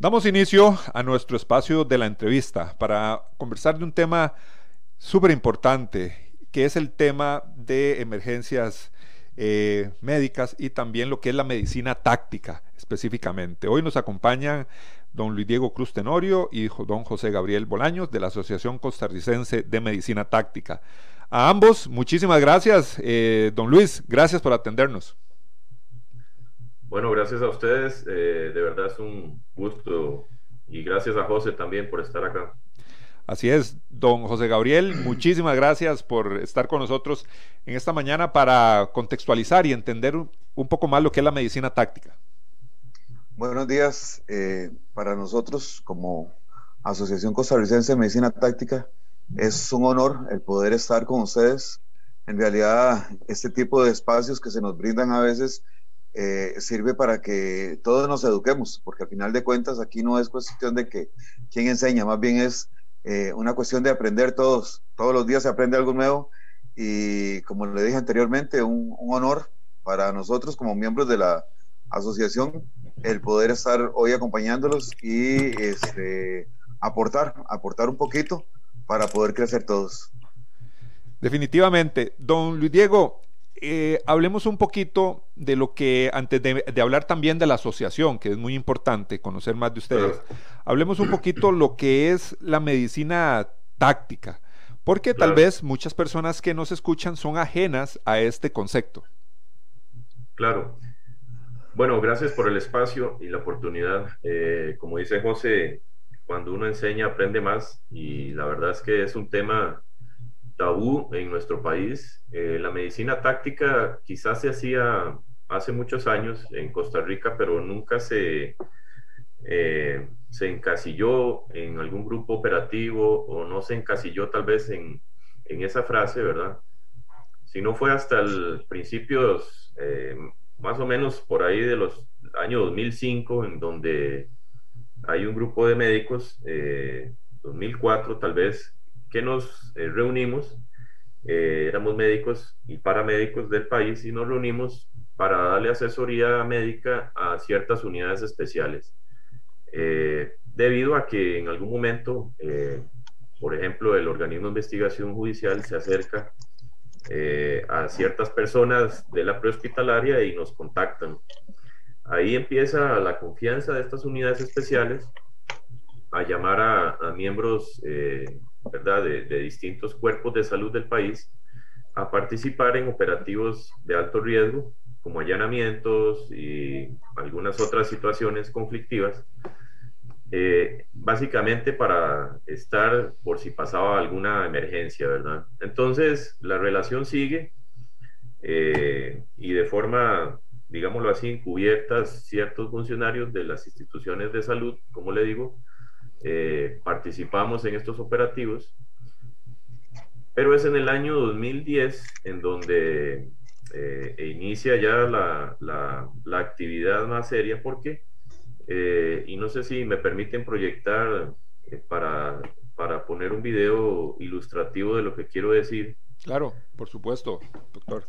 Damos inicio a nuestro espacio de la entrevista para conversar de un tema súper importante, que es el tema de emergencias eh, médicas y también lo que es la medicina táctica específicamente. Hoy nos acompañan don Luis Diego Cruz Tenorio y don José Gabriel Bolaños de la Asociación Costarricense de Medicina Táctica. A ambos, muchísimas gracias. Eh, don Luis, gracias por atendernos. Bueno, gracias a ustedes. Eh, de verdad es un gusto y gracias a José también por estar acá. Así es, don José Gabriel, muchísimas gracias por estar con nosotros en esta mañana para contextualizar y entender un poco más lo que es la medicina táctica. Buenos días. Eh, para nosotros, como Asociación Costarricense de Medicina Táctica, es un honor el poder estar con ustedes. En realidad, este tipo de espacios que se nos brindan a veces eh, sirve para que todos nos eduquemos, porque al final de cuentas aquí no es cuestión de que quién enseña, más bien es eh, una cuestión de aprender todos. Todos los días se aprende algo nuevo y como le dije anteriormente, un, honor para nosotros como miembros de la asociación el poder estar hoy acompañándolos y este, aportar, aportar un poquito para poder crecer todos. Definitivamente. Don Luis Diego, eh, hablemos un poquito de lo que, antes de, hablar también de la asociación, que es muy importante conocer más de ustedes, hablemos un poquito lo que es la medicina táctica, porque tal vez muchas personas que nos escuchan son ajenas a este concepto. Claro. Bueno, gracias por el espacio y la oportunidad. Eh, como dice José, cuando uno enseña aprende más y la verdad es que es un tema tabú en nuestro país. Eh, la medicina táctica quizás se hacía hace muchos años en Costa Rica, pero nunca se, eh, se encasilló en algún grupo operativo o no se encasilló tal vez en, en esa frase, ¿verdad? Si no fue hasta el principios, eh, más o menos por ahí de los años 2005, en donde hay un grupo de médicos, 2004 tal vez, que nos eh, reunimos, eh, éramos médicos y paramédicos del país y nos reunimos para darle asesoría médica a ciertas unidades especiales. Eh, debido a que en algún momento, por ejemplo, el organismo de investigación judicial se acerca a ciertas personas de la prehospitalaria y nos contactan. Ahí empieza la confianza de estas unidades especiales a llamar a, a miembros De, distintos cuerpos de salud del país a participar en operativos de alto riesgo, como allanamientos y algunas otras situaciones conflictivas, eh, básicamente para estar por si pasaba alguna emergencia, ¿verdad? Entonces, la relación sigue eh, y de forma, digámoslo así, encubiertas ciertos funcionarios de las instituciones de salud, como le digo, eh, participamos en estos operativos, pero es en el año 2010 en donde eh, inicia ya la, la, actividad más seria porque, eh, y no sé si me permiten proyectar para, para poner un video ilustrativo de lo que quiero decir. Claro, por supuesto, doctor.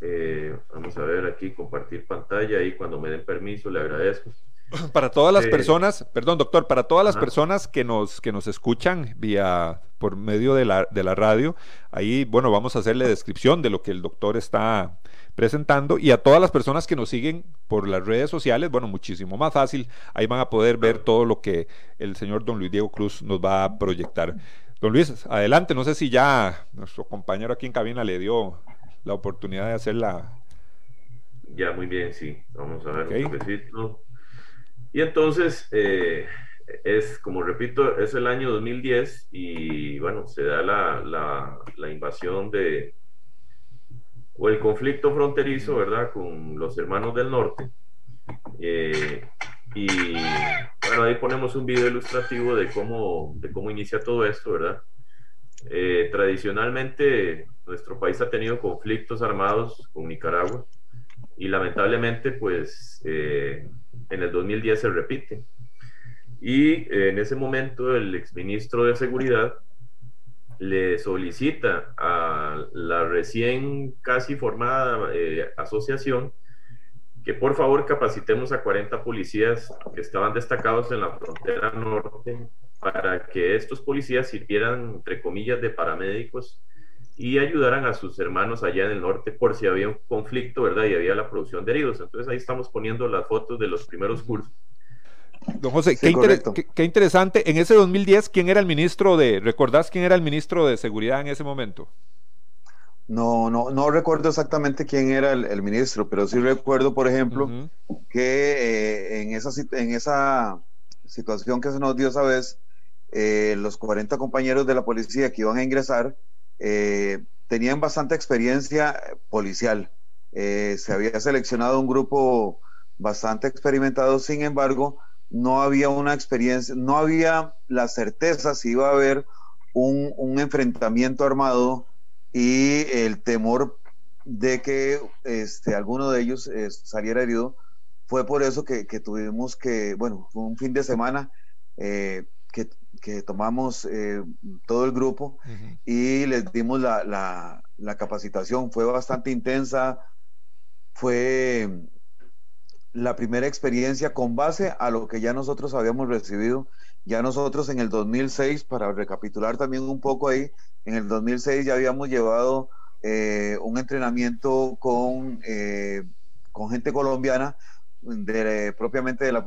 vamos a ver aquí, compartir pantalla y cuando me den permiso le agradezco. Para todas las personas, perdón doctor, para todas las personas que nos, que nos escuchan vía por medio de la, de la radio, ahí, bueno, vamos a hacerle descripción de lo que el doctor está presentando y a todas las personas que nos siguen por las redes sociales, bueno, muchísimo más fácil, ahí van a poder ver todo lo que el señor don Luis Diego Cruz nos va a proyectar. Don Luis, adelante, no sé si ya nuestro compañero aquí en cabina le dio la oportunidad de hacer la... Ya, muy bien, sí. Vamos a ver un poquito. Y entonces, eh, es, como repito, es el año 2010 y bueno, se da la, la, invasión de, o el conflicto fronterizo, ¿verdad? Con los hermanos del norte. Eh, y bueno, ahí ponemos un video ilustrativo de cómo, de cómo inicia todo esto, ¿verdad? Eh, tradicionalmente nuestro país ha tenido conflictos armados con Nicaragua y lamentablemente pues eh, en el 2010 se repite. Y en ese momento el exministro de Seguridad le solicita a la recién casi formada eh, asociación que por favor capacitemos a 40 policías que estaban destacados en la frontera norte para que estos policías sirvieran, entre comillas, de paramédicos y ayudaran a sus hermanos allá en el norte por si había un conflicto, ¿verdad? Y había la producción de heridos. Entonces ahí estamos poniendo las fotos de los primeros cursos. Don José, qué, interesante. En ese 2010, ¿quién era el ministro de, recordás quién era el ministro de Seguridad en ese momento? No, no, no recuerdo exactamente quién era el, ministro, pero sí recuerdo, por ejemplo, que eh, en, esa, en esa situación que se nos dio esa vez, eh, los 40 compañeros de la policía que iban a ingresar eh, tenían bastante experiencia policial. se había seleccionado un grupo bastante experimentado, sin embargo, no había una experiencia, no había la certeza si iba a haber un, un enfrentamiento armado y el temor de que este, alguno de ellos eh, saliera herido. Fue por eso que, tuvimos que, bueno, fue un fin de semana eh, que, tomamos eh, todo el grupo y les dimos la, la, capacitación. Fue bastante intensa, fue la primera experiencia con base a lo que ya nosotros habíamos recibido. Ya nosotros en el 2006, para recapitular también un poco ahí, en el 2006 ya habíamos llevado eh, un entrenamiento con, eh, con gente colombiana, de, propiamente de la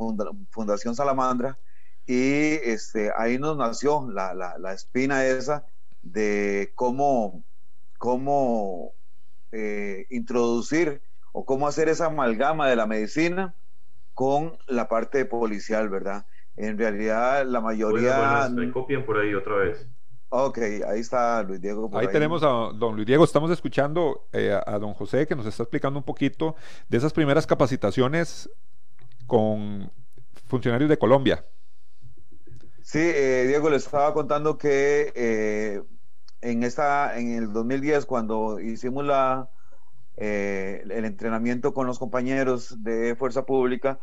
Fundación Salamandra, y este, ahí nos nació la, la, espina esa de cómo, cómo eh, introducir o cómo hacer esa amalgama de la medicina con la parte policial, ¿verdad? En realidad la mayoría... me copian por ahí otra vez. Ok, ahí está Luis Diego. ahí, tenemos a don Luis Diego. Estamos escuchando eh, a, don José que nos está explicando un poquito de esas primeras capacitaciones con funcionarios de Colombia. Sí, eh, Diego, le estaba contando que eh, en, esta, en el 2010, cuando hicimos la, el entrenamiento con los compañeros de Fuerza Pública,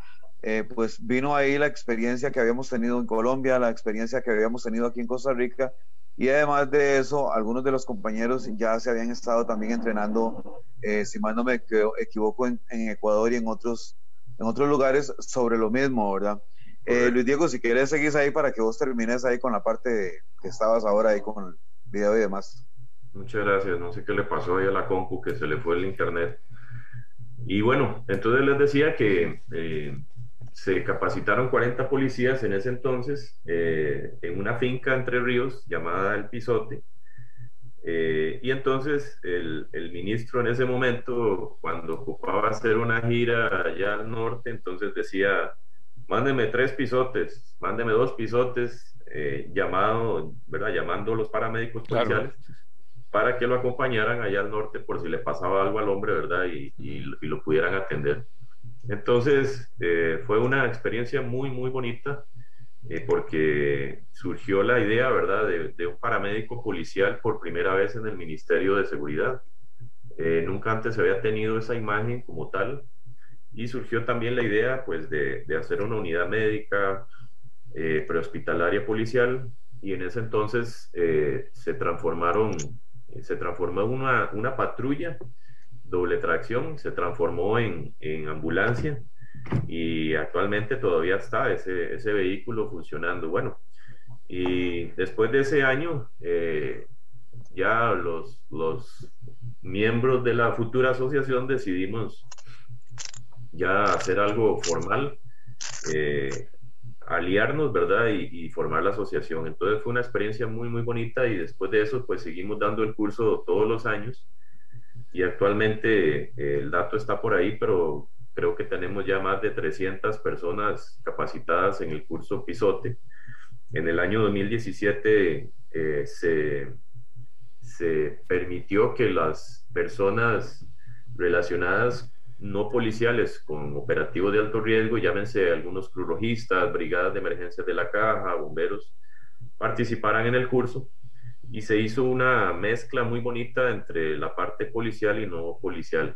pues vino ahí la experiencia que habíamos tenido en Colombia, la experiencia que habíamos tenido aquí en Costa Rica y además de eso, algunos de los compañeros ya se habían estado también entrenando, eh, si mal no me equivoco, en, Ecuador y en otros, en otros lugares sobre lo mismo, ¿verdad? Eh, Luis Diego, si quieres seguir ahí para que vos termines ahí con la parte que estabas ahora ahí con el video y demás. Muchas gracias. No sé qué le pasó ahí a la compu, que se le fue el internet. Y bueno, entonces les decía que eh, se capacitaron 40 policías en ese entonces eh, en una finca entre ríos llamada El Pisote. Eh, y entonces el, el, ministro en ese momento, cuando ocupaba hacer una gira allá al norte, entonces decía, mándeme tres pisotes, mándeme dos pisotes, eh, llamado, ¿verdad? llamando a los paramédicos policiales para que lo acompañaran allá al norte por si le pasaba algo al hombre, ¿verdad? Y, y, y lo pudieran atender. Entonces, eh, fue una experiencia muy, muy bonita eh, porque surgió la idea, ¿verdad?, de, un paramédico policial por primera vez en el Ministerio de Seguridad. Eh, nunca antes se había tenido esa imagen como tal y surgió también la idea, pues, de, hacer una unidad médica prehospitalaria policial y en ese entonces se transformaron, se transformó una, una patrulla doble tracción, se transformó en, en ambulancia y actualmente todavía está ese, ese, vehículo funcionando. Bueno, y después de ese año, eh, ya los, los miembros de la futura asociación decidimos ya hacer algo formal, eh, aliarnos, ¿verdad? Y, formar la asociación. Entonces fue una experiencia muy, muy bonita y después de eso, pues seguimos dando el curso todos los años y actualmente eh, el dato está por ahí, pero creo que tenemos ya más de 300 personas capacitadas en el curso Pisote. En el año 2017 eh, se, se permitió que las personas relacionadas no policiales con operativos de alto riesgo, llámense algunos crurojistas, brigadas de emergencia de la caja, bomberos, participaran en el curso y se hizo una mezcla muy bonita entre la parte policial y no policial.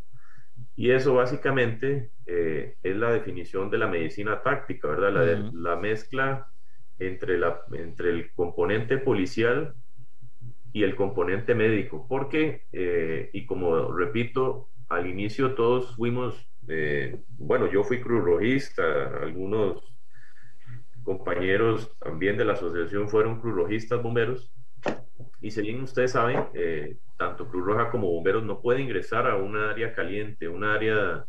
Y eso básicamente eh, es la definición de la medicina táctica, ¿verdad? La, la mezcla entre, la, entre el componente policial y el componente médico, porque, eh, y como repito, al inicio todos fuimos, eh, bueno, yo fui cruz rojista, algunos compañeros también de la asociación fueron cruz rojistas bomberos, y si bien ustedes saben, eh, tanto Cruz Roja como bomberos no pueden ingresar a un área caliente, un área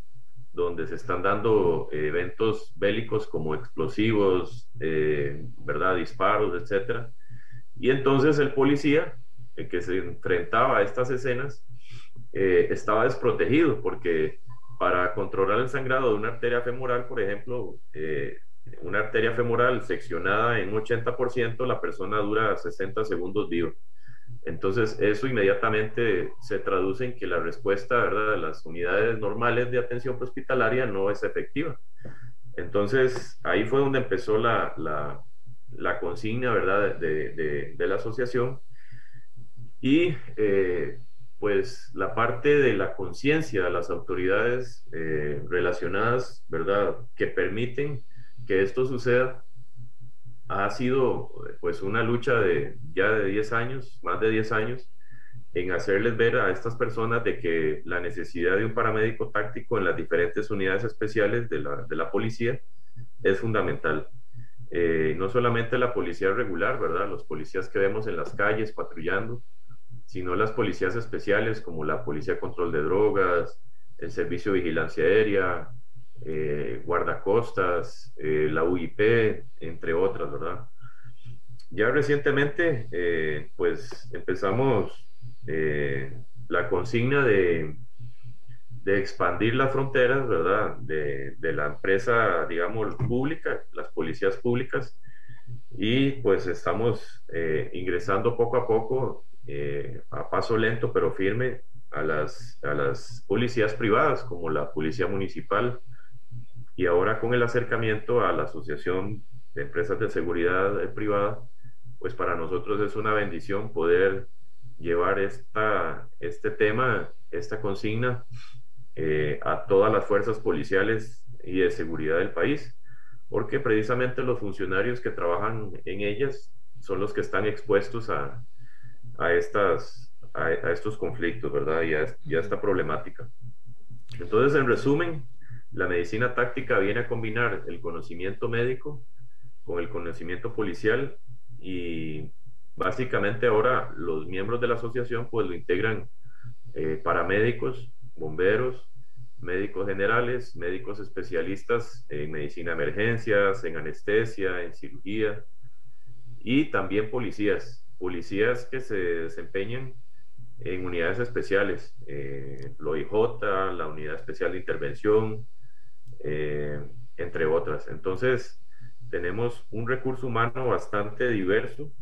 donde se están dando eventos bélicos como explosivos, ¿verdad? Disparos, etcétera. Y entonces el policía que se enfrentaba a estas escenas eh, estaba desprotegido porque para controlar el sangrado de una arteria femoral, por ejemplo, eh, una arteria femoral seccionada en 80%, la persona dura 60 segundos vivo. Entonces, eso inmediatamente se traduce en que la respuesta ¿verdad? de las unidades normales de atención hospitalaria no es efectiva. Entonces, ahí fue donde empezó la, la, consigna ¿verdad? De, de, de, la asociación y eh, pues la parte de la conciencia de las autoridades eh, relacionadas, ¿verdad?, que permiten que esto suceda, ha sido pues una lucha de ya de 10 años, más de 10 años, en hacerles ver a estas personas de que la necesidad de un paramédico táctico en las diferentes unidades especiales de la, de la policía es fundamental. Eh, no solamente la policía regular, ¿verdad? Los policías que vemos en las calles patrullando, sino las policías especiales como la Policía Control de Drogas, el Servicio de Vigilancia Aérea, eh, Guardacostas, eh, la UIP, entre otras, ¿verdad? Ya recientemente, eh, pues empezamos la consigna de, de, expandir las fronteras, ¿verdad? De, de la empresa, digamos, pública, las policías públicas, y pues estamos ingresando poco a poco eh, a paso lento pero firme a las, a las policías privadas como la Policía Municipal y ahora con el acercamiento a la Asociación de Empresas de Seguridad Privada, pues para nosotros es una bendición poder llevar esta, este tema, esta consigna eh, a todas las fuerzas policiales y de seguridad del país, porque precisamente los funcionarios que trabajan en ellas son los que están expuestos a, a, estas, a, estos conflictos, ¿verdad? Y a, esta problemática. Entonces, en resumen, la medicina táctica viene a combinar el conocimiento médico con el conocimiento policial y básicamente ahora los miembros de la asociación pues lo integran eh, paramédicos, bomberos, médicos generales, médicos especialistas en medicina de emergencias, en anestesia, en cirugía y también policías policías que se desempeñan en unidades especiales, eh, OIJ, la Unidad Especial de Intervención, eh, entre otras. Entonces, tenemos un recurso humano bastante diverso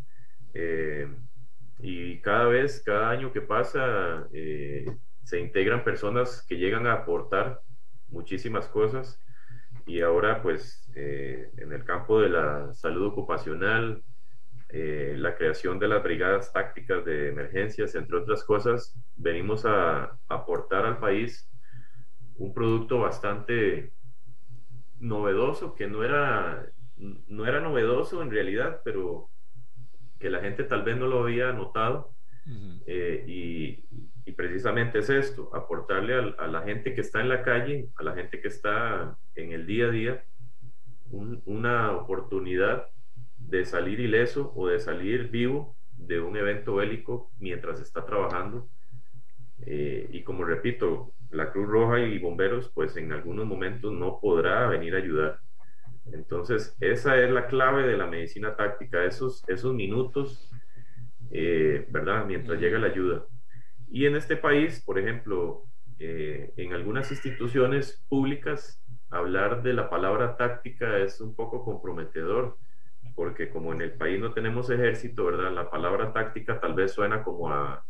eh, y cada vez, cada año que pasa, eh, se integran personas que llegan a aportar muchísimas cosas y ahora pues en el campo de la salud ocupacional, eh, la creación de las brigadas tácticas de emergencias, entre otras cosas, venimos a, aportar al país un producto bastante novedoso, que no era, no era novedoso en realidad, pero que la gente tal vez no lo había notado. Eh, y, precisamente es esto, aportarle a, la gente que está en la calle, a la gente que está en el día a día, una oportunidad de salir ileso o de salir vivo de un evento bélico mientras está trabajando. Eh, y como repito, la Cruz Roja y bomberos, pues en algunos momentos no podrá venir a ayudar. Entonces, esa es la clave de la medicina táctica, esos, esos minutos, eh, ¿verdad? Mientras llega la ayuda. Y en este país, por ejemplo, eh, en algunas instituciones públicas, hablar de la palabra táctica es un poco comprometedor porque como en el país no tenemos ejército, ¿verdad? La palabra táctica tal vez suena como a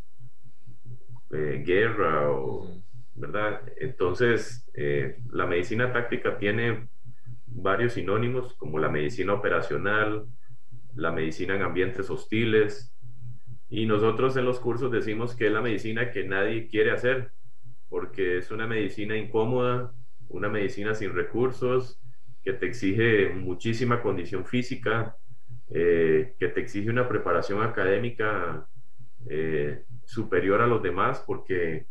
eh, guerra o ¿verdad? Entonces, eh, la medicina táctica tiene varios sinónimos, como la medicina operacional, la medicina en ambientes hostiles, y nosotros en los cursos decimos que es la medicina que nadie quiere hacer, porque es una medicina incómoda, una medicina sin recursos, que te exige muchísima condición física, eh, que te exige una preparación académica eh, superior a los demás, porque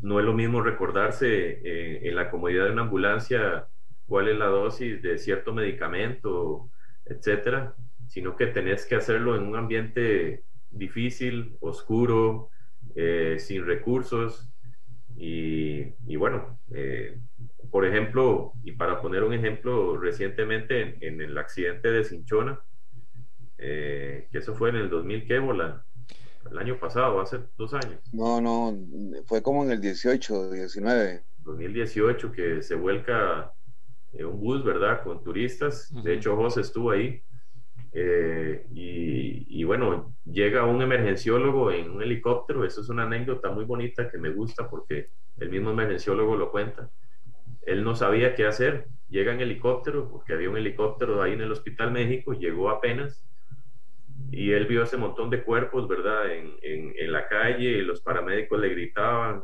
no es lo mismo recordarse eh, en la comodidad de una ambulancia cuál es la dosis de cierto medicamento, etcétera, sino que tenés que hacerlo en un ambiente difícil, oscuro, sin recursos. Y, bueno, por ejemplo, y para poner un ejemplo, recientemente en, el accidente de Cinchona, eh, que eso fue en el 2000, ¿qué bola? El año pasado, hace dos años. No, no, fue como en el 18, 19. 2018, que se vuelca eh, un bus, ¿verdad? Con turistas. De hecho, José estuvo ahí. Eh, y, bueno, llega un emergenciólogo en un helicóptero. Eso es una anécdota muy bonita que me gusta porque el mismo emergenciólogo lo cuenta. Él no sabía qué hacer. Llega en helicóptero, porque había un helicóptero ahí en el Hospital México, llegó apenas y él vio ese montón de cuerpos, ¿verdad? En, en, la calle, y los paramédicos le gritaban.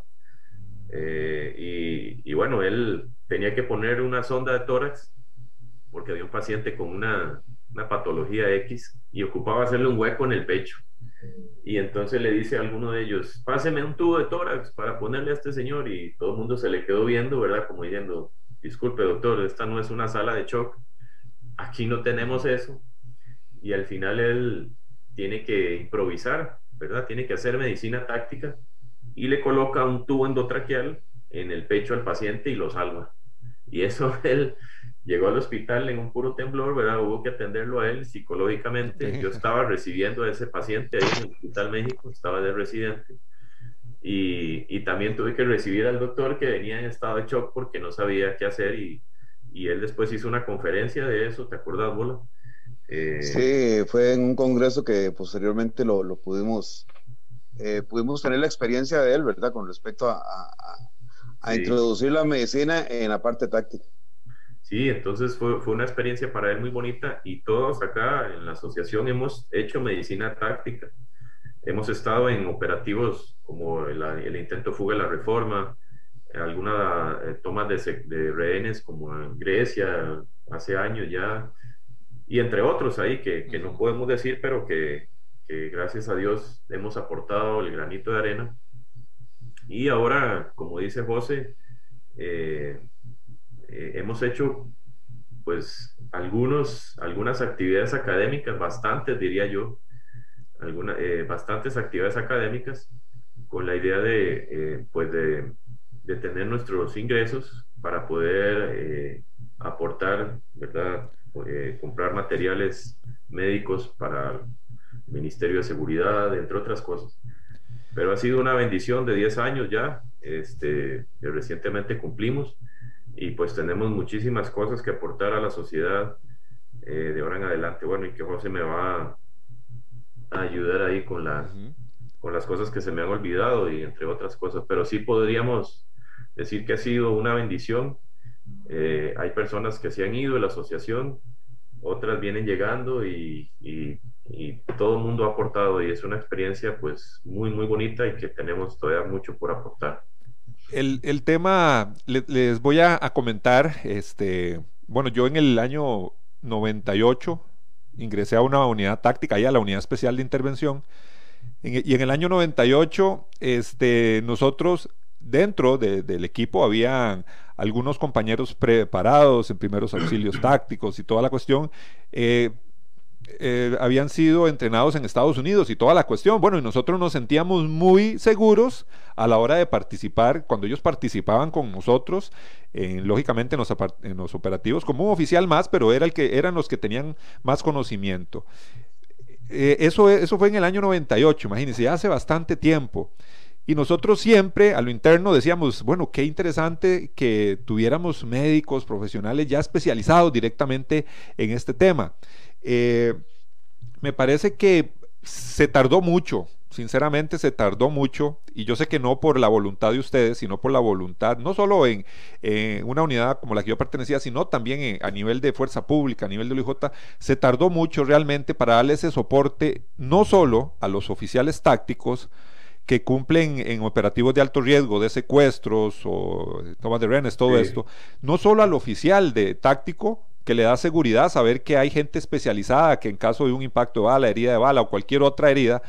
Eh, y, y, bueno, él tenía que poner una sonda de tórax porque había un paciente con una, una patología X y ocupaba hacerle un hueco en el pecho. Y entonces le dice a alguno de ellos, páseme un tubo de tórax para ponerle a este señor. Y todo el mundo se le quedó viendo, ¿verdad? Como diciendo, disculpe doctor, esta no es una sala de shock. Aquí no tenemos eso y al final él tiene que improvisar, ¿verdad? Tiene que hacer medicina táctica y le coloca un tubo endotraqueal en el pecho al paciente y lo salva. Y eso él llegó al hospital en un puro temblor, ¿verdad? Hubo que atenderlo a él psicológicamente. Yo estaba recibiendo a ese paciente ahí en el Hospital México, estaba de residente. Y, y, también tuve que recibir al doctor que venía en estado de shock porque no sabía qué hacer y, y él después hizo una conferencia de eso, ¿te acuerdas, Bola? Eh, sí, fue en un congreso que posteriormente lo, lo pudimos, eh, pudimos tener la experiencia de él, ¿verdad? Con respecto a, a, introducir la medicina en la parte táctica. Sí, entonces fue, fue, una experiencia para él muy bonita y todos acá en la asociación hemos hecho medicina táctica. Hemos estado en operativos como el, el intento fuga de la reforma, alguna eh, toma de, de rehenes como en Grecia hace años ya, y entre otros ahí que, que no podemos decir, pero que, que, gracias a Dios hemos aportado el granito de arena. Y ahora, como dice José, eh, eh, hemos hecho pues algunos, algunas actividades académicas, bastantes diría yo, algunas, eh, bastantes actividades académicas con la idea de, pues de, tener nuestros ingresos para poder aportar, ¿verdad? Eh, comprar materiales médicos para el Ministerio de Seguridad, entre otras cosas. Pero ha sido una bendición de 10 años ya, este, que recientemente cumplimos y pues tenemos muchísimas cosas que aportar a la sociedad eh, de ahora en adelante. Bueno, y que José me va a ayudar ahí con, la, con las cosas que se me han olvidado y entre otras cosas. Pero sí podríamos decir que ha sido una bendición eh, hay personas que se han ido de la asociación, otras vienen llegando y, todo el mundo ha aportado y es una experiencia pues muy, muy bonita y que tenemos todavía mucho por aportar. El, tema, les voy a, comentar, este, bueno, yo en el año 98 ingresé a una unidad táctica, y a la unidad especial de intervención, y en el año 98, este, nosotros dentro del equipo habían algunos compañeros preparados en primeros auxilios tácticos y toda la cuestión. Eh, eh, habían sido entrenados en Estados Unidos y toda la cuestión. Bueno, y nosotros nos sentíamos muy seguros a la hora de participar, cuando ellos participaban con nosotros, lógicamente en los, operativos, como un oficial más, pero era el que, eran los que tenían más conocimiento. Eh, eso, eso fue en el año 98, imagínense, hace bastante tiempo. Y nosotros siempre a lo interno decíamos, bueno, qué interesante que tuviéramos médicos profesionales ya especializados directamente en este tema. Eh, me parece que se tardó mucho sinceramente se tardó mucho y yo sé que no por la voluntad de ustedes, sino por la voluntad, no solo en, una unidad como la que yo pertenecía, sino también a nivel de fuerza pública, a nivel de OIJ, se tardó mucho realmente para darle ese soporte no solo a los oficiales tácticos, que cumplen en operativos de alto riesgo, de secuestros o tomas de rehenes, todo esto, no solo al oficial de táctico, que le da seguridad saber que hay gente especializada que en caso de un impacto de bala, herida de bala o cualquier otra herida,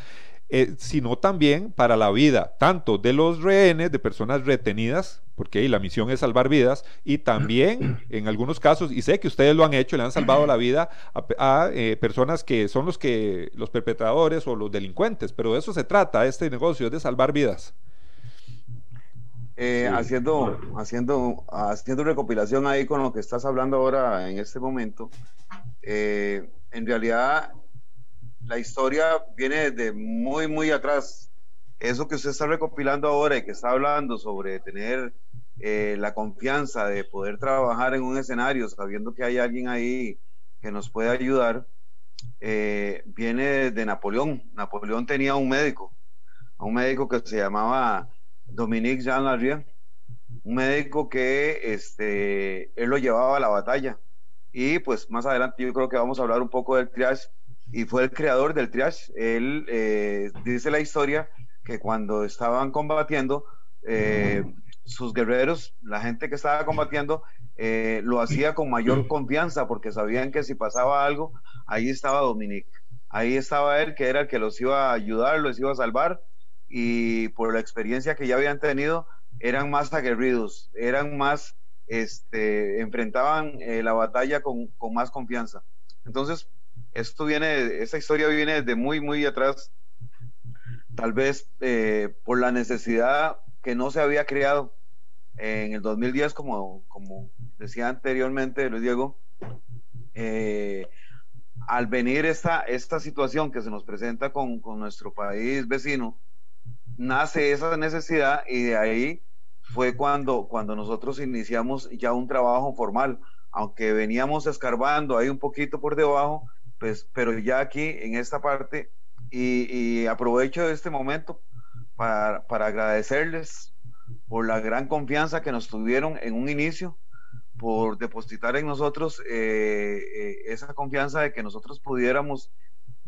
eh, sino también para la vida, tanto de los rehenes, de personas retenidas, porque la misión es salvar vidas, y también en algunos casos, y sé que ustedes lo han hecho, le han salvado la vida a, eh, personas que son los que los perpetradores o los delincuentes, pero de eso se trata este negocio, es de salvar vidas. Eh, haciendo, haciendo, haciendo recopilación ahí con lo que estás hablando ahora en este momento, en realidad la historia viene de muy, muy atrás. Eso que usted está recopilando ahora y que está hablando sobre tener eh, la confianza de poder trabajar en un escenario sabiendo que hay alguien ahí que nos puede ayudar, eh, viene de Napoleón. Napoleón tenía un médico, un médico que se llamaba Dominique Jean Larrier, un médico que este, él lo llevaba a la batalla. Y pues más adelante yo creo que vamos a hablar un poco del triage y fue el creador del triage. Él eh, dice la historia que cuando estaban combatiendo, eh, sus guerreros, la gente que estaba combatiendo, eh, lo hacía con mayor confianza porque sabían que si pasaba algo, ahí estaba Dominique. Ahí estaba él, que era el que los iba a ayudar, los iba a salvar y por la experiencia que ya habían tenido, eran más aguerridos, eran más, este, enfrentaban la batalla con, con más confianza. Entonces, esto viene, esta historia viene de muy, muy atrás, tal vez eh, por la necesidad que no se había creado en el 2010, como, como decía anteriormente Luis Diego, eh, al venir esta, esta situación que se nos presenta con, con, nuestro país vecino, nace esa necesidad y de ahí fue cuando, cuando nosotros iniciamos ya un trabajo formal, aunque veníamos escarbando ahí un poquito por debajo, pues, pero ya aquí en esta parte, y, aprovecho este momento para, agradecerles por la gran confianza que nos tuvieron en un inicio, por depositar en nosotros eh, eh, esa confianza de que nosotros pudiéramos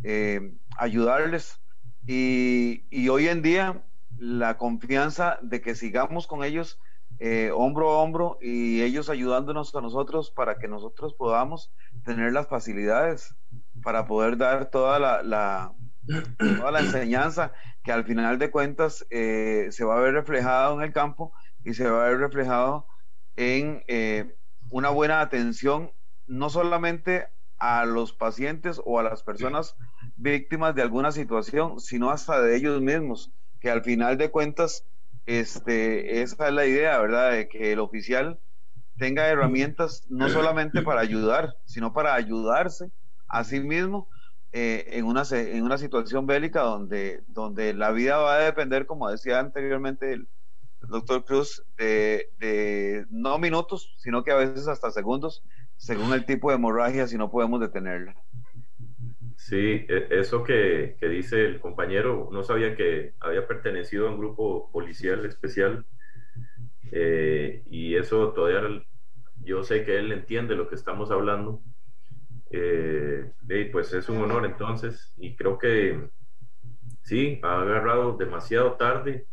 eh, ayudarles. Y, y, hoy en día la confianza de que sigamos con ellos hombro a hombro y ellos ayudándonos a nosotros para que nosotros podamos tener las facilidades para poder dar toda la, la toda la enseñanza que al final de cuentas eh, se va a ver reflejado en el campo y se va a ver reflejado en eh, una buena atención no solamente a los pacientes o a las personas víctimas de alguna situación, sino hasta de ellos mismos, que al final de cuentas este, esa es la idea, ¿verdad? De que el oficial tenga herramientas no solamente para ayudar, sino para ayudarse Asimismo, eh, en, una, en una situación bélica donde, donde la vida va a depender, como decía anteriormente el, doctor Cruz, de, no minutos, sino que a veces hasta segundos, según el tipo de hemorragia, si no podemos detenerla. Sí, e, eso que, que, dice el compañero, no sabía que había pertenecido a un grupo policial especial eh, y eso todavía yo sé que él entiende lo que estamos hablando eh, pues es un honor entonces y creo que sí, ha agarrado demasiado tarde,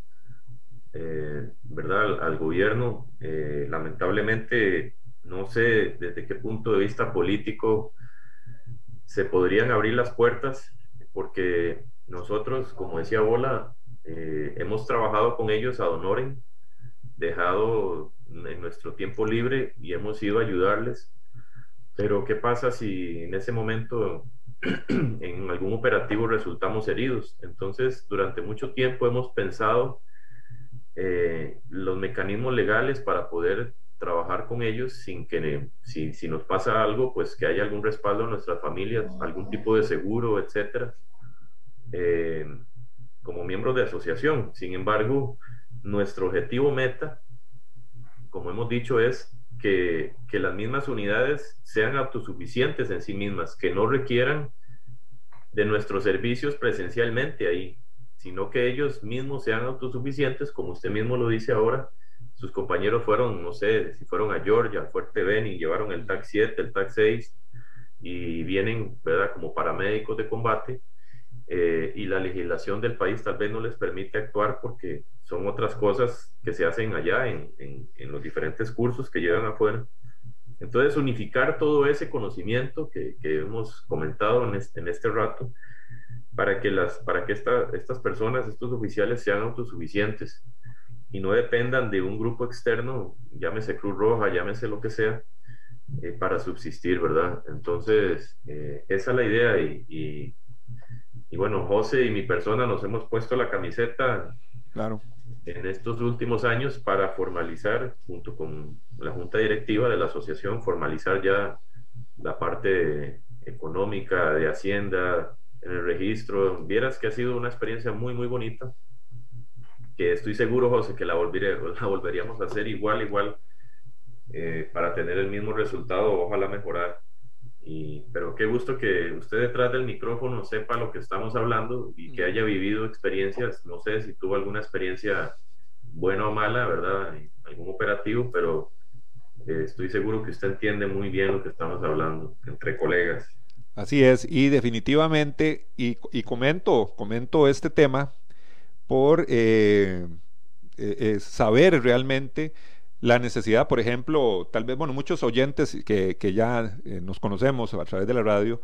eh, ¿verdad? Al, gobierno. Lamentablemente, no sé desde qué punto de vista político se podrían abrir las puertas, porque nosotros, como decía Bola, hemos trabajado con ellos a honoren, dejado en nuestro tiempo libre y hemos ido a ayudarles pero ¿qué pasa si en ese momento en algún operativo resultamos heridos? Entonces, durante mucho tiempo hemos pensado eh, los mecanismos legales para poder trabajar con ellos sin que si, si, nos pasa algo, pues que haya algún respaldo a nuestras familias, algún tipo de seguro, etcétera, eh, como miembros de asociación. Sin embargo, nuestro objetivo meta, como hemos dicho, es que, las mismas unidades sean autosuficientes en sí mismas, que no requieran de nuestros servicios presencialmente ahí. sino que ellos mismos sean autosuficientes, como usted mismo lo dice ahora. Sus compañeros fueron, no sé, si fueron a Georgia, al Fuerte Benning, llevaron el TAC 7, el TAC 6 y vienen, ¿verdad?, como paramédicos de combate. Eh, y la legislación del país tal vez no les permite actuar porque son otras cosas que se hacen allá en, en, los diferentes cursos que llevan afuera. Entonces, unificar todo ese conocimiento que, que hemos comentado en este, en este rato para que, las, para que estas personas, estos oficiales sean autosuficientes y no dependan de un grupo externo, llámese Cruz Roja, llámese lo que sea, eh, para subsistir, ¿verdad? Entonces, eh, esa es la idea y, y, bueno, José y mi persona nos hemos puesto la camiseta claro. en estos últimos años para formalizar, junto con la junta directiva de la asociación, formalizar ya la parte económica de Hacienda, en el registro. Vieras que ha sido una experiencia muy, muy bonita, que estoy seguro, José, que la, volveré, la volveríamos a hacer igual, igual, eh, para tener el mismo resultado, ojalá mejorar. Y, pero qué gusto que usted detrás del micrófono sepa lo que estamos hablando y que haya vivido experiencias, no sé si tuvo alguna experiencia buena o mala, ¿verdad? Algún operativo, pero eh, estoy seguro que usted entiende muy bien lo que estamos hablando entre colegas. Así es, y definitivamente, y, comento, comento este tema por eh, eh, eh, saber realmente la necesidad, por ejemplo, tal vez, bueno, muchos oyentes que, ya nos conocemos a través de la radio,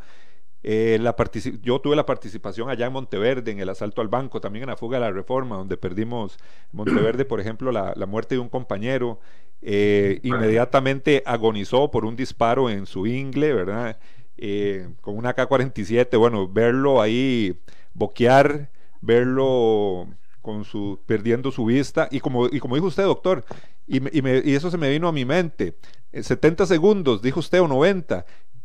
la yo tuve la participación allá en Monteverde, en el asalto al banco, también en la fuga de la reforma, donde perdimos Monteverde, por ejemplo, la, la muerte de un compañero, inmediatamente agonizó por un disparo en su ingle, ¿verdad? Eh, con una K-47, bueno, verlo ahí boquear, verlo con su, perdiendo su vista, y como, y como dijo usted, doctor, y, y, eso se me vino a mi mente, 70 segundos, dijo usted, o 90,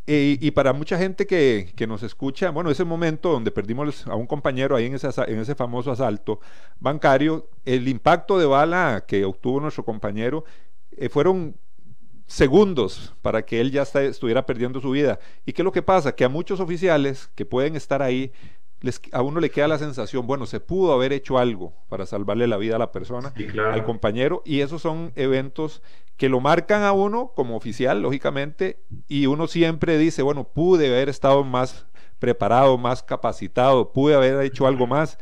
y, para mucha gente que, que, nos escucha, bueno, ese momento donde perdimos a un compañero ahí en ese, en ese famoso asalto bancario, el impacto de bala que obtuvo nuestro compañero eh, fueron segundos para que él ya estuviera perdiendo su vida. ¿Y qué es lo que pasa? Que a muchos oficiales que pueden estar ahí, les, a uno le queda la sensación, bueno, se pudo haber hecho algo para salvarle la vida a la persona, al compañero, y esos son eventos que lo marcan a uno como oficial, lógicamente, y uno siempre dice, bueno, pude haber estado más preparado, más capacitado, pude haber hecho algo más,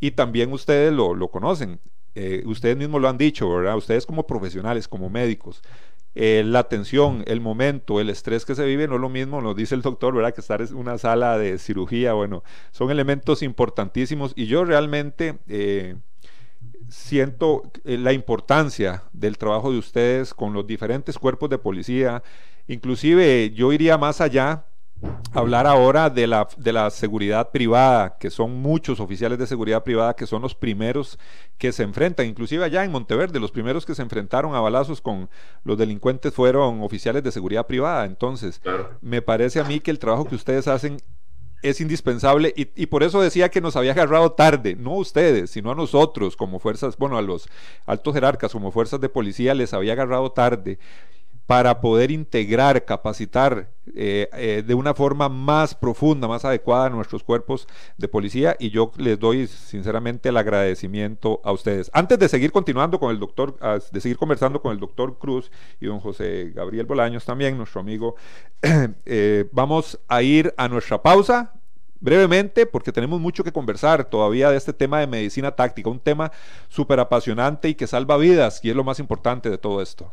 y también ustedes lo, lo conocen. Eh, ustedes mismos lo han dicho, ¿verdad? Ustedes como profesionales, como médicos, eh, la tensión, el momento, el estrés que se vive no es lo mismo, nos dice el doctor, ¿verdad? Que estar en una sala de cirugía, bueno, son elementos importantísimos y yo realmente eh, siento eh, la importancia del trabajo de ustedes con los diferentes cuerpos de policía, inclusive yo iría más allá hablar ahora de la, de la seguridad privada, que son muchos oficiales de seguridad privada que son los primeros que se enfrentan, inclusive allá en Monteverde, los primeros que se enfrentaron a balazos con los delincuentes fueron oficiales de seguridad privada. Entonces, me parece a mí que el trabajo que ustedes hacen es indispensable y, y, por eso decía que nos había agarrado tarde, no a ustedes, sino a nosotros como fuerzas, bueno, a los altos jerarcas como fuerzas de policía les había agarrado tarde para poder integrar, capacitar eh, eh, de una forma más profunda, más adecuada a nuestros cuerpos de policía y yo les doy sinceramente el agradecimiento a ustedes. Antes de seguir continuando con el doctor, de seguir conversando con el doctor Cruz y don José Gabriel Bolaños también, nuestro amigo, eh, vamos a ir a nuestra pausa brevemente porque tenemos mucho que conversar todavía de este tema de medicina táctica, un tema súper apasionante y que salva vidas y es lo más importante de todo esto.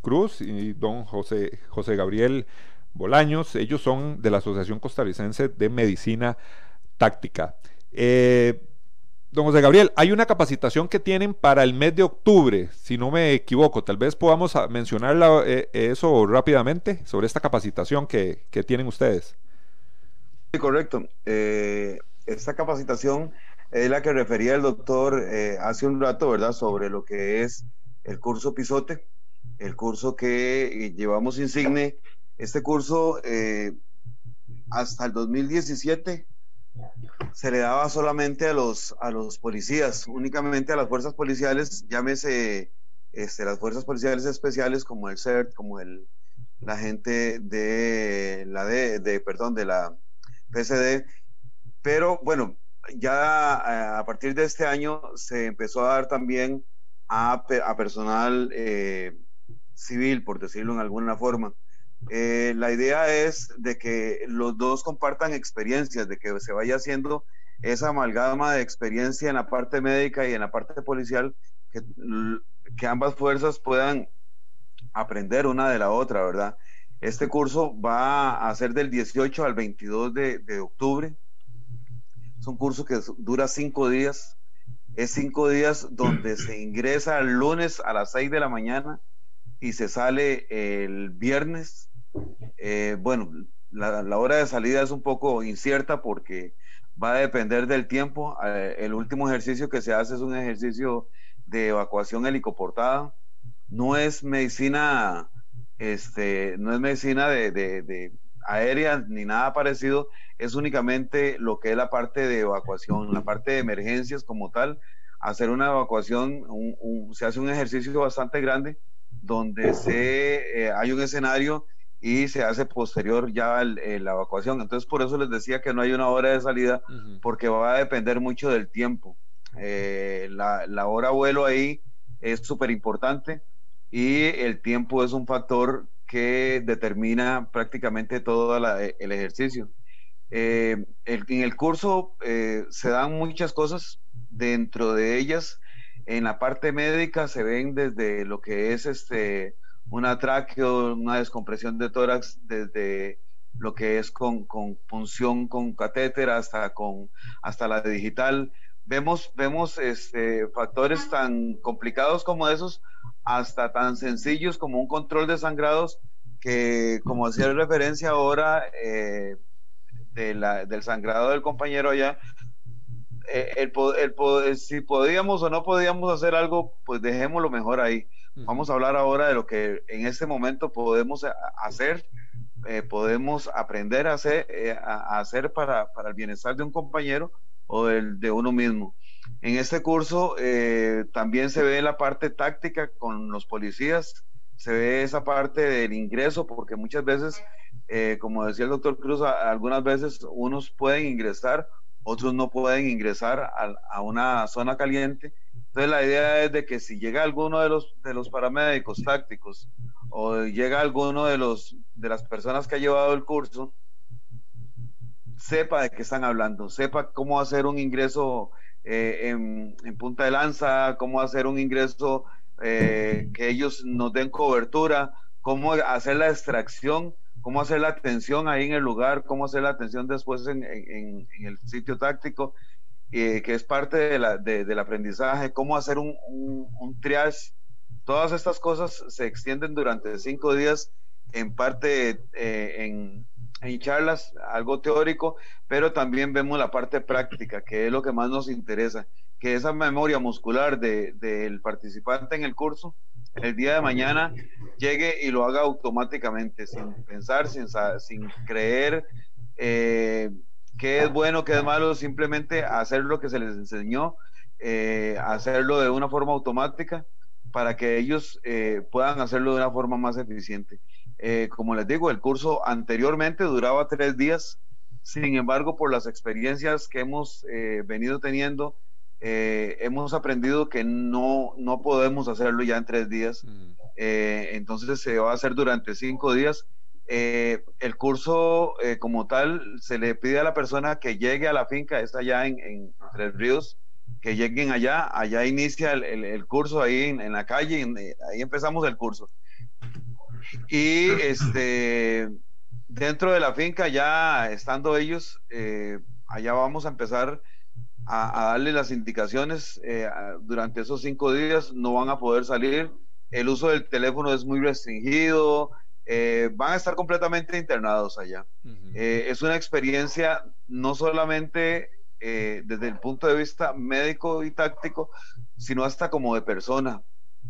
Cruz y don José, José Gabriel Bolaños. Ellos son de la Asociación Costarricense de Medicina Táctica. Eh, don José Gabriel, hay una capacitación que tienen para el mes de octubre, si no me equivoco. Tal vez podamos mencionar eh, eso rápidamente sobre esta capacitación que, tienen ustedes. Sí, correcto. Eh, esta capacitación es la que refería el doctor hace un rato, ¿verdad? Sobre lo que es el curso Pisote, el curso que eh, llevamos insigne. Este curso, eh, hasta el 2017, se le daba solamente a los, a los policías, únicamente a las fuerzas policiales, llámese este, las fuerzas policiales especiales como el CERT, como el, la gente de la de, de, perdón, de la PCD. Pero bueno, ya eh, a partir de este año se empezó a dar también a, a personal civil, por decirlo en alguna forma. Eh, la idea es de que los dos compartan experiencias, de que se vaya haciendo esa amalgama de experiencia en la parte médica y en la parte policial, que, que ambas fuerzas puedan aprender una de la otra, ¿verdad? Este curso va a ser del 18 al 22 de, octubre. Es un curso que dura cinco días. Es cinco días donde se ingresa el lunes a las 6 de la mañana y se sale el viernes. Eh, bueno, la, hora de salida es un poco incierta porque va a depender del tiempo. Eh, el último ejercicio que se hace es un ejercicio de evacuación helicoportada. No es medicina, este, no es medicina de, de, de aérea ni nada parecido, es únicamente lo que es la parte de evacuación, la parte de emergencias como tal, hacer una evacuación, se hace un ejercicio bastante grande donde se, eh, hay un escenario y se hace posterior ya el, el, la evacuación. Entonces, por eso les decía que no hay una hora de salida, uh -huh. porque va a depender mucho del tiempo. Eh, la, la, hora vuelo ahí es súper importante y el tiempo es un factor que determina prácticamente todo la, el ejercicio. Eh, el, en el curso eh, se dan muchas cosas, dentro de ellas en la parte médica se ven desde lo que es este, una tráqueo, una descompresión de tórax, desde lo que es con, con punción con catéter hasta, con, hasta la digital. Vemos, vemos este, factores tan complicados como esos, hasta tan sencillos como un control de sangrados, que como hacía referencia ahora eh, de la, del sangrado del compañero allá, eh, el, el, el, si podíamos o no podíamos hacer algo, pues dejémoslo mejor ahí. Vamos a hablar ahora de lo que en este momento podemos hacer, eh, podemos aprender a hacer, eh, a hacer para, para, el bienestar de un compañero o del, de uno mismo. En este curso eh, también se ve la parte táctica con los policías, se ve esa parte del ingreso, porque muchas veces, eh, como decía el doctor Cruz, a, algunas veces unos pueden ingresar otros no pueden ingresar a, una zona caliente. Entonces la idea es de que si llega alguno de los, de los paramédicos tácticos o llega alguno de, los, de las personas que ha llevado el curso, sepa de qué están hablando, sepa cómo hacer un ingreso eh, en, en, punta de lanza, cómo hacer un ingreso eh, que ellos nos den cobertura, cómo hacer la extracción cómo hacer la atención ahí en el lugar, cómo hacer la atención después en, en, en el sitio táctico, eh, que es parte de la, de, del aprendizaje, cómo hacer un, un, un, triage. Todas estas cosas se extienden durante cinco días, en parte eh, en, en charlas, algo teórico, pero también vemos la parte práctica, que es lo que más nos interesa, que esa memoria muscular de, del participante en el curso el día de mañana llegue y lo haga automáticamente, sin pensar, sin, sin creer eh, qué es bueno, qué es malo, simplemente hacer lo que se les enseñó, eh, hacerlo de una forma automática para que ellos eh, puedan hacerlo de una forma más eficiente. Eh, como les digo, el curso anteriormente duraba tres días, sin embargo, por las experiencias que hemos venido teniendo, eh, hemos aprendido que no, no podemos hacerlo ya en tres días. Mm. Eh, entonces se va a hacer durante cinco días. Eh, el curso como tal se le pide a la persona que llegue a la finca, está allá en, en Tres Ríos, que lleguen allá, allá inicia el, el, el curso ahí en, en la calle, en, ahí empezamos el curso. Y este, dentro de la finca, ya estando ellos, allá vamos a empezar a, a darle las indicaciones eh, durante esos cinco días, no van a poder salir, el uso del teléfono es muy restringido, eh, van a estar completamente internados allá. Uh -huh. eh, es una experiencia no solamente eh, desde el punto de vista médico y táctico, sino hasta como de persona.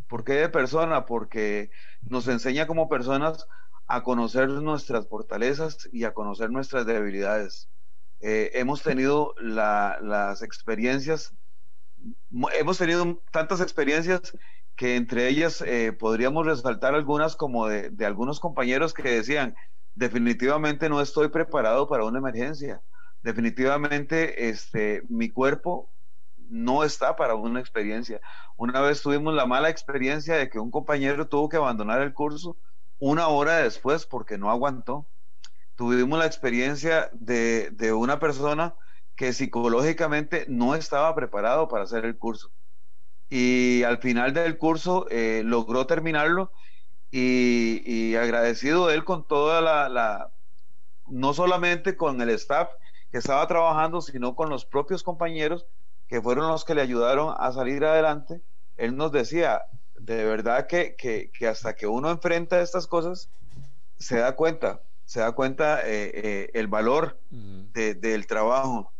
¿Por qué de persona? Porque nos enseña como personas a conocer nuestras fortalezas y a conocer nuestras debilidades. Eh, hemos tenido las experiencias, hemos tenido tantas experiencias que entre ellas eh, podríamos resaltar algunas como de, de, algunos compañeros que decían, definitivamente no estoy preparado para una emergencia, definitivamente este, mi cuerpo no está para una experiencia. Una vez tuvimos la mala experiencia de que un compañero tuvo que abandonar el curso una hora después porque no aguantó. Tuvimos la experiencia de, una persona que psicológicamente no estaba preparado para hacer el curso. Y al final del curso eh, logró terminarlo y, agradecido él con toda la, la, no solamente con el staff que estaba trabajando, sino con los propios compañeros que fueron los que le ayudaron a salir adelante. Él nos decía, de verdad que, que, hasta que uno enfrenta estas cosas, se da cuenta, se da cuenta eh, eh, el valor del trabajo.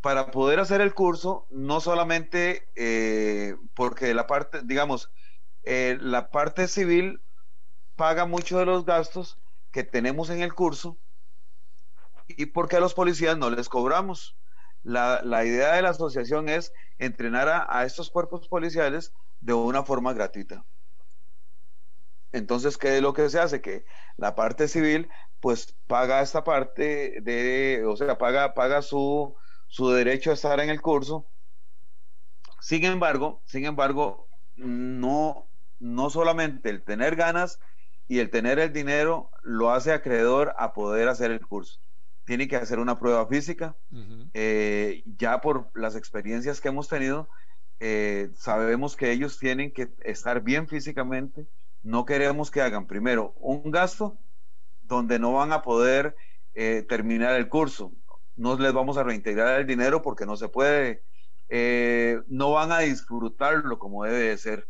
Para poder hacer el curso, no solamente eh, porque la parte, digamos, la parte civil paga mucho de los gastos que tenemos en el curso y porque a los policías no les cobramos. La, la idea de la asociación es entrenar a, a estos cuerpos policiales de una forma gratuita. Entonces, ¿qué es lo que se hace? Que la parte civil, pues, paga esta parte de, o sea, paga, paga su, su derecho a estar en el curso. Sin embargo, sin embargo, no, no solamente el tener ganas y el tener el dinero lo hace acreedor a poder hacer el curso. Tiene que hacer una prueba física. Eh, ya por las experiencias que hemos tenido, eh, sabemos que ellos tienen que estar bien físicamente. No queremos que hagan primero un gasto donde no van a poder eh, terminar el curso. No les vamos a reintegrar el dinero porque no se puede. Eh, no van a disfrutarlo como debe de ser.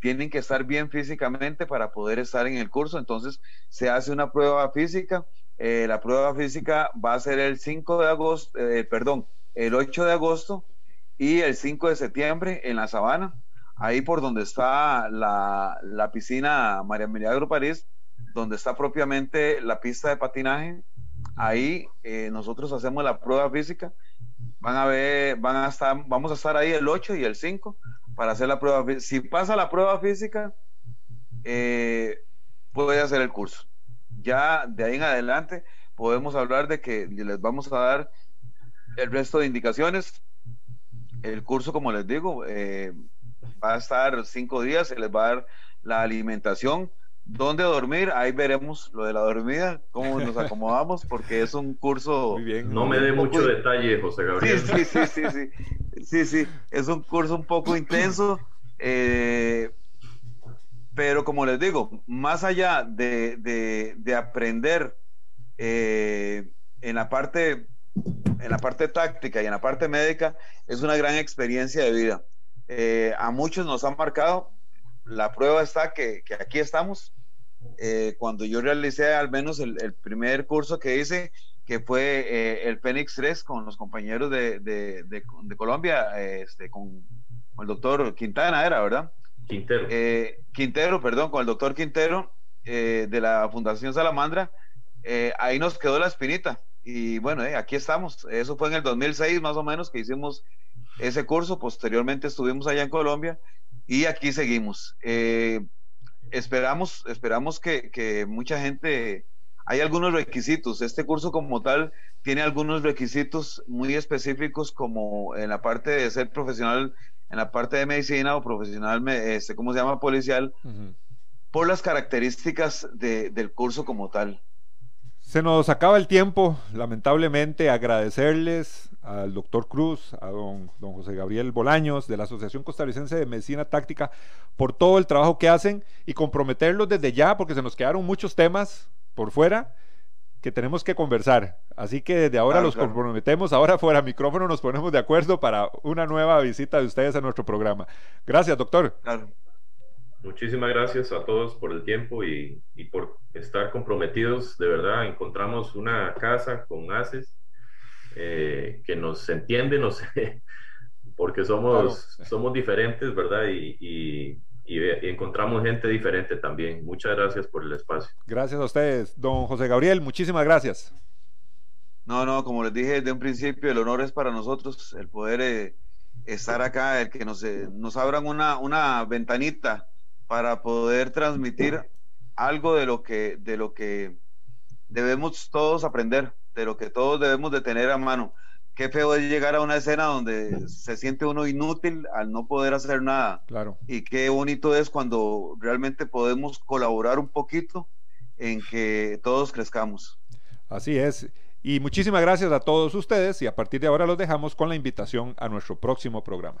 tienen que estar bien físicamente para poder estar en el curso. Entonces se hace una prueba física. la prueba física va a ser el 5 de agosto, perdón, el 8 de agosto y el 5 de septiembre en La Sabana, ahí por donde está la, la piscina María Milagro París, donde está propiamente la pista de patinaje, ahí eh, nosotros hacemos la prueba física. Van a ver, van a estar, vamos a estar ahí el 8 y el 5 para hacer la prueba. Si pasa la prueba física, eh, puede hacer el curso. Ya de ahí en adelante podemos hablar de que les vamos a dar el resto de indicaciones el curso, como les digo, eh, va a estar cinco días, se les va a dar la alimentación. ¿Dónde dormir? Ahí veremos lo de la dormida, cómo nos acomodamos, porque es un curso... Muy bien. No me dé mucho detalle, José Gabriel. Sí, sí, sí, sí, sí, sí, es un curso un poco intenso, eh, pero como les digo, más allá de, de, aprender eh, en la parte en la parte táctica y en la parte médica es una gran experiencia de vida. Eh, a muchos nos han marcado, la prueba está que, aquí estamos. Eh, cuando yo realicé al menos el, primer curso que hice, que fue eh, el Fénix 3 con los compañeros de, de, Colombia, este, con, el doctor Quintana, era, ¿verdad? Quintero. Quintero, perdón, con el doctor Quintero de la Fundación Salamandra, ahí nos quedó la espinita y bueno, eh, aquí estamos. Eso fue en el 2006 más o menos que hicimos ese curso. Posteriormente estuvimos allá en Colombia y aquí seguimos. Eh, esperamos esperamos que, mucha gente... Hay algunos requisitos. Este curso como tal tiene algunos requisitos muy específicos como en la parte de ser profesional, en la parte de medicina o profesional, este, ¿cómo se llama? Policial, por las características del curso como tal. Se nos acaba el tiempo, lamentablemente agradecerles al doctor Cruz, a don, don, José Gabriel Bolaños de la Asociación Costarricense de Medicina Táctica por todo el trabajo que hacen y comprometerlos desde ya porque se nos quedaron muchos temas por fuera que tenemos que conversar. Así que desde ahora los comprometemos, ahora fuera micrófono nos ponemos de acuerdo para una nueva visita de ustedes a nuestro programa. Gracias, doctor. Muchísimas gracias a todos por el tiempo y, por estar comprometidos. De verdad, encontramos una casa con ACES eh, que nos entiende, no sé, porque somos, somos diferentes, ¿verdad? Y, encontramos gente diferente también. Muchas gracias por el espacio. Gracias a ustedes, don José Gabriel, muchísimas gracias. No, no, como les dije desde un principio, el honor es para nosotros el poder eh, estar acá, el que nos, eh, nos abran una, una ventanita para poder transmitir algo de lo que, de lo que debemos todos aprender, de lo que todos debemos de tener a mano. Qué feo es llegar a una escena donde se siente uno inútil al no poder hacer nada. Claro. Y qué bonito es cuando realmente podemos colaborar un poquito en que todos crezcamos. Así es. Y muchísimas gracias a todos ustedes y a partir de ahora los dejamos con la invitación a nuestro próximo programa.